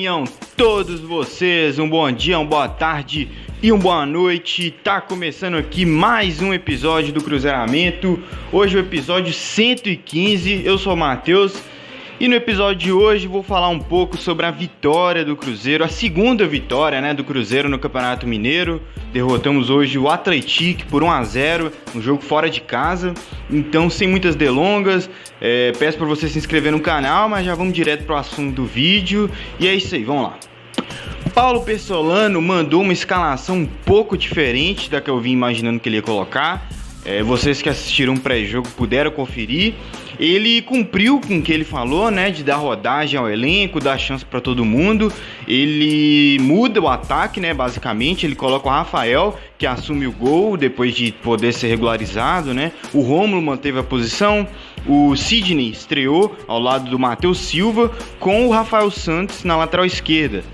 Tenham todos vocês um bom dia, uma boa tarde e uma boa noite. Tá começando aqui mais um episódio do Cruzeiramento. Hoje é o episódio 115. Eu sou o Matheus e no episódio de hoje vou falar um pouco sobre a vitória do Cruzeiro, a segunda vitória né, do Cruzeiro no Campeonato Mineiro. Derrotamos hoje o Atlético por 1 a 0 um jogo fora de casa. Então, sem muitas delongas, é, peço para você se inscrever no canal, mas já vamos direto para o assunto do vídeo. E é isso aí, vamos lá. Paulo Pessolano mandou uma escalação um pouco diferente da que eu vim imaginando que ele ia colocar. É, vocês que assistiram o pré-jogo puderam conferir. Ele cumpriu com o que ele falou, né? De dar rodagem ao elenco, dar chance para todo mundo. Ele muda o ataque, né? Basicamente, ele coloca o Rafael, que assume o gol depois de poder ser regularizado, né? O Rômulo manteve a posição. O Sidney estreou ao lado do Matheus Silva com o Rafael Santos na lateral esquerda.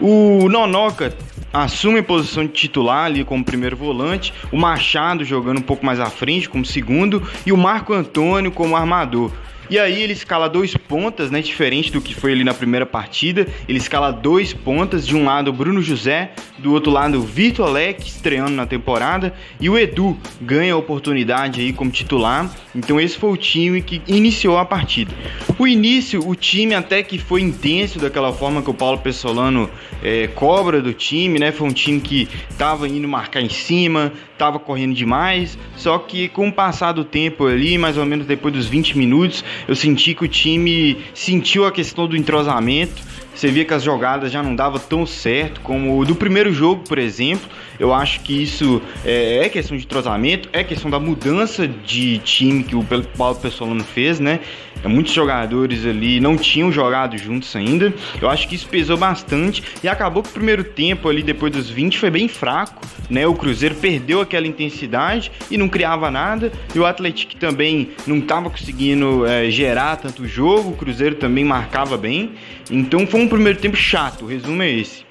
O Nonoca assume a posição de titular ali como primeiro volante, o Machado jogando um pouco mais à frente como segundo e o Marco Antônio como armador. E aí ele escala dois pontas, né? Diferente do que foi ali na primeira partida. Ele escala dois pontas, de um lado Bruno José, do outro lado o Vitor Leque, estreando na temporada, e o Edu ganha a oportunidade aí como titular. Então esse foi o time que iniciou a partida. O início, o time até que foi intenso daquela forma que o Paulo Pessolano é, cobra do time, né? Foi um time que tava indo marcar em cima, tava correndo demais, só que com o passar do tempo ali, mais ou menos depois dos 20 minutos, eu senti que o time sentiu a questão do entrosamento. Você via que as jogadas já não davam tão certo como do primeiro jogo, por exemplo. Eu acho que isso é, é questão de entrosamento, é questão da mudança de time que o Paulo Pessolano fez, né? Muitos jogadores ali não tinham jogado juntos ainda. Eu acho que isso pesou bastante e acabou que o primeiro tempo ali depois dos 20 foi bem fraco, né? O Cruzeiro perdeu aquela intensidade e não criava nada. E o Atlético também não estava conseguindo é, gerar tanto jogo. O Cruzeiro também marcava bem. Então foi um primeiro tempo chato. O resumo é esse.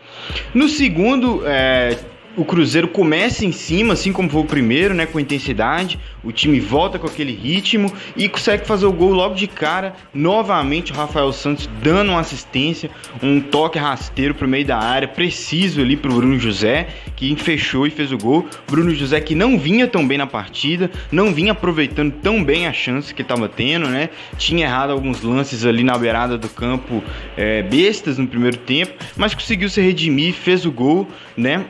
No segundo, é, o Cruzeiro começa em cima, assim como foi o primeiro, né, com intensidade. O time volta com aquele ritmo e consegue fazer o gol logo de cara. Novamente o Rafael Santos dando uma assistência, um toque rasteiro pro meio da área, preciso ali pro Bruno José, que fechou e fez o gol. Bruno José que não vinha tão bem na partida, não vinha aproveitando tão bem a chance que estava tendo, né? Tinha errado alguns lances ali na beirada do campo, é, bestas no primeiro tempo, mas conseguiu se redimir, fez o gol, né?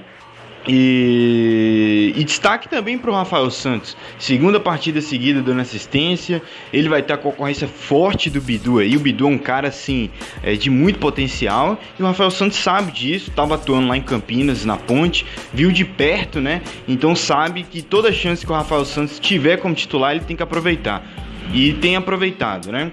E, e, destaque também para o Rafael Santos, segunda partida seguida dando assistência. Ele vai ter a concorrência forte do Bidu aí. O Bidu é um cara assim é, de muito potencial e o Rafael Santos sabe disso. Estava atuando lá em Campinas, na Ponte, viu de perto, né? Então sabe que toda chance que o Rafael Santos tiver como titular ele tem que aproveitar e tem aproveitado, né?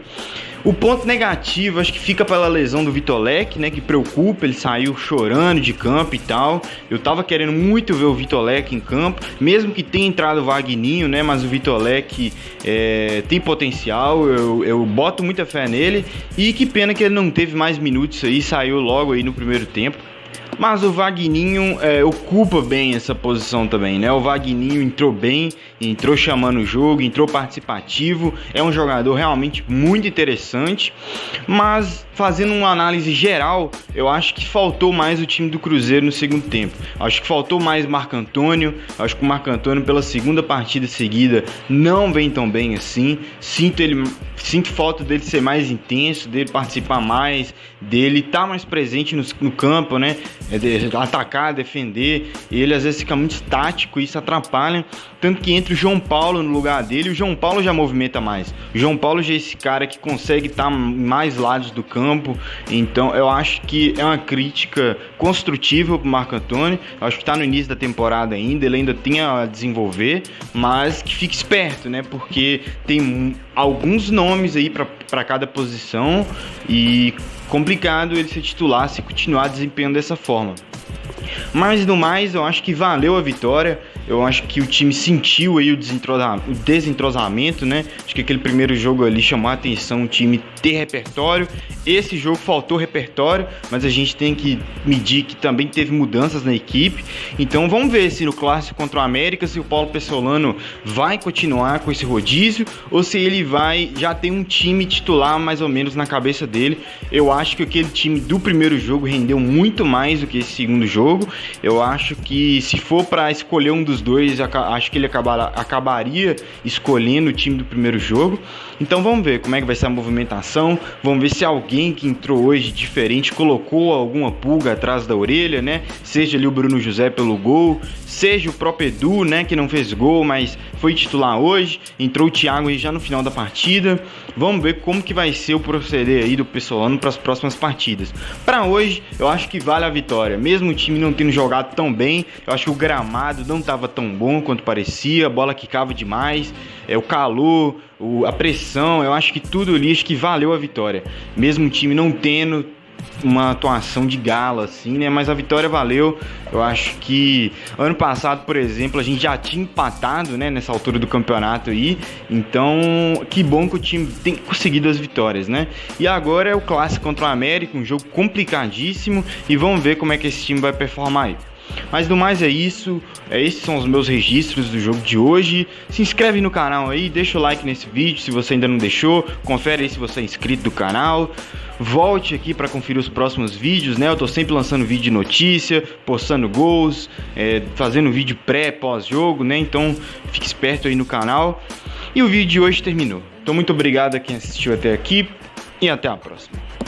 O ponto negativo, acho que fica pela lesão do Vitolek, né? Que preocupa, ele saiu chorando de campo e tal. Eu tava querendo muito ver o Vitolek em campo, mesmo que tenha entrado o Vagninho, né? Mas o Vitolek é, tem potencial, eu, eu boto muita fé nele. E que pena que ele não teve mais minutos aí, saiu logo aí no primeiro tempo. Mas o Vagninho é, ocupa bem essa posição também, né? O Vagninho entrou bem, entrou chamando o jogo, entrou participativo, é um jogador realmente muito interessante, mas fazendo uma análise geral, eu acho que faltou mais o time do Cruzeiro no segundo tempo. Acho que faltou mais Marco Antônio. Acho que o Marco Antônio, pela segunda partida seguida, não vem tão bem assim. Sinto ele, sinto falta dele ser mais intenso, dele participar mais, dele estar tá mais presente no, no campo, né? É de atacar, defender. Ele às vezes fica muito estático e isso atrapalha. Tanto que entra o João Paulo no lugar dele, o João Paulo já movimenta mais. O João Paulo já é esse cara que consegue estar tá mais lados do campo. Então eu acho que é uma crítica construtiva para o Marco Antônio. Eu acho que está no início da temporada ainda, ele ainda tem a desenvolver, mas que fique esperto, né? Porque tem alguns nomes aí para cada posição e complicado ele ser titular se continuar desempenhando dessa forma. Mas no mais, eu acho que valeu a vitória. Eu acho que o time sentiu aí o, o desentrosamento, né? Acho que aquele primeiro jogo ali chamou a atenção o time ter repertório. Esse jogo faltou repertório, mas a gente tem que medir que também teve mudanças na equipe. Então vamos ver se no clássico contra o América se o Paulo Pessolano vai continuar com esse rodízio ou se ele vai já tem um time titular mais ou menos na cabeça dele. Eu acho que aquele time do primeiro jogo rendeu muito mais do que esse segundo jogo. Eu acho que se for para escolher um dos dois, acho que ele acabar, acabaria escolhendo o time do primeiro jogo. Então vamos ver como é que vai ser a movimentação. Vamos ver se alguém que entrou hoje diferente colocou alguma pulga atrás da orelha, né? Seja ali o Bruno José pelo gol, seja o próprio Edu, né, que não fez gol, mas foi titular hoje. Entrou o Thiago já no final da partida. Vamos ver como que vai ser o proceder aí do Pessolano para as próximas partidas. Para hoje, eu acho que vale a vitória. Mesmo o time não tendo jogado tão bem, eu acho que o gramado não estava tão bom quanto parecia, a bola quicava demais, é o calor, o, a pressão, eu acho que tudo ali acho que valeu a vitória. Mesmo o time não tendo uma atuação de gala, assim, né? Mas a vitória valeu. Eu acho que ano passado, por exemplo, a gente já tinha empatado, né? Nessa altura do campeonato aí. Então, que bom que o time tem conseguido as vitórias, né? E agora é o clássico contra o América, um jogo complicadíssimo. E vamos ver como é que esse time vai performar aí. Mas do mais é isso. É, esses são os meus registros do jogo de hoje. Se inscreve no canal aí, deixa o like nesse vídeo se você ainda não deixou. Confere aí se você é inscrito do canal. Volte aqui para conferir os próximos vídeos, né? Eu tô sempre lançando vídeo de notícia, postando gols, é, fazendo vídeo pré, pós-jogo, né? Então fique esperto aí no canal. E o vídeo de hoje terminou. Então muito obrigado a quem assistiu até aqui e até a próxima.